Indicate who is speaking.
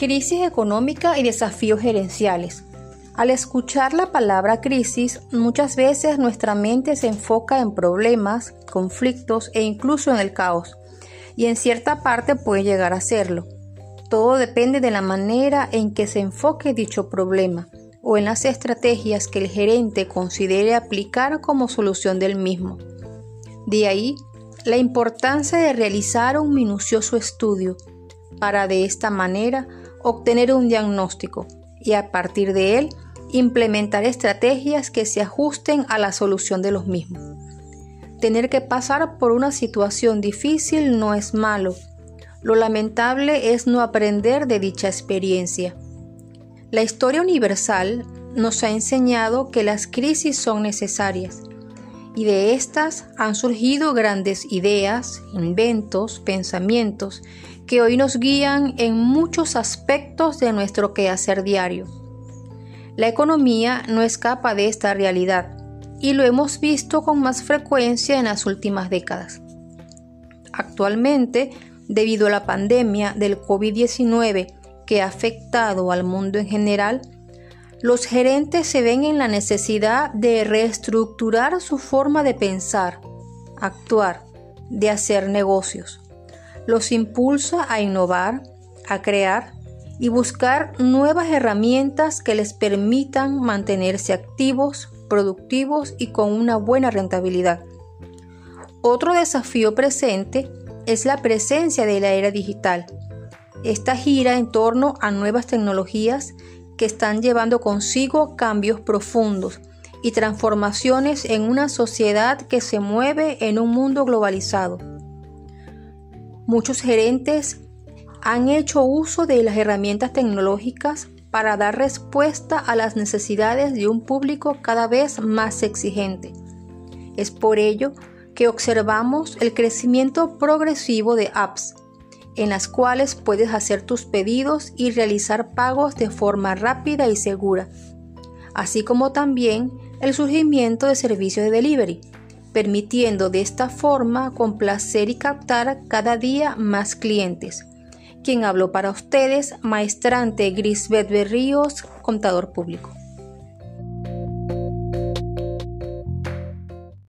Speaker 1: Crisis económica y desafíos gerenciales. Al escuchar la palabra crisis, muchas veces nuestra mente se enfoca en problemas, conflictos e incluso en el caos, y en cierta parte puede llegar a serlo. Todo depende de la manera en que se enfoque dicho problema o en las estrategias que el gerente considere aplicar como solución del mismo. De ahí la importancia de realizar un minucioso estudio para de esta manera obtener un diagnóstico y a partir de él implementar estrategias que se ajusten a la solución de los mismos. Tener que pasar por una situación difícil no es malo. Lo lamentable es no aprender de dicha experiencia. La historia universal nos ha enseñado que las crisis son necesarias y de estas han surgido grandes ideas, inventos, pensamientos que hoy nos guían en muchos aspectos de nuestro quehacer diario. La economía no escapa de esta realidad y lo hemos visto con más frecuencia en las últimas décadas. Actualmente, debido a la pandemia del COVID-19 que ha afectado al mundo en general, los gerentes se ven en la necesidad de reestructurar su forma de pensar, actuar, de hacer negocios. Los impulsa a innovar, a crear y buscar nuevas herramientas que les permitan mantenerse activos, productivos y con una buena rentabilidad. Otro desafío presente es la presencia de la era digital. Esta gira en torno a nuevas tecnologías que están llevando consigo cambios profundos y transformaciones en una sociedad que se mueve en un mundo globalizado. Muchos gerentes han hecho uso de las herramientas tecnológicas para dar respuesta a las necesidades de un público cada vez más exigente. Es por ello que observamos el crecimiento progresivo de apps en las cuales puedes hacer tus pedidos y realizar pagos de forma rápida y segura, así como también el surgimiento de servicios de delivery, permitiendo de esta forma complacer y captar cada día más clientes. Quien habló para ustedes, maestrante Grisbet Berríos, contador público.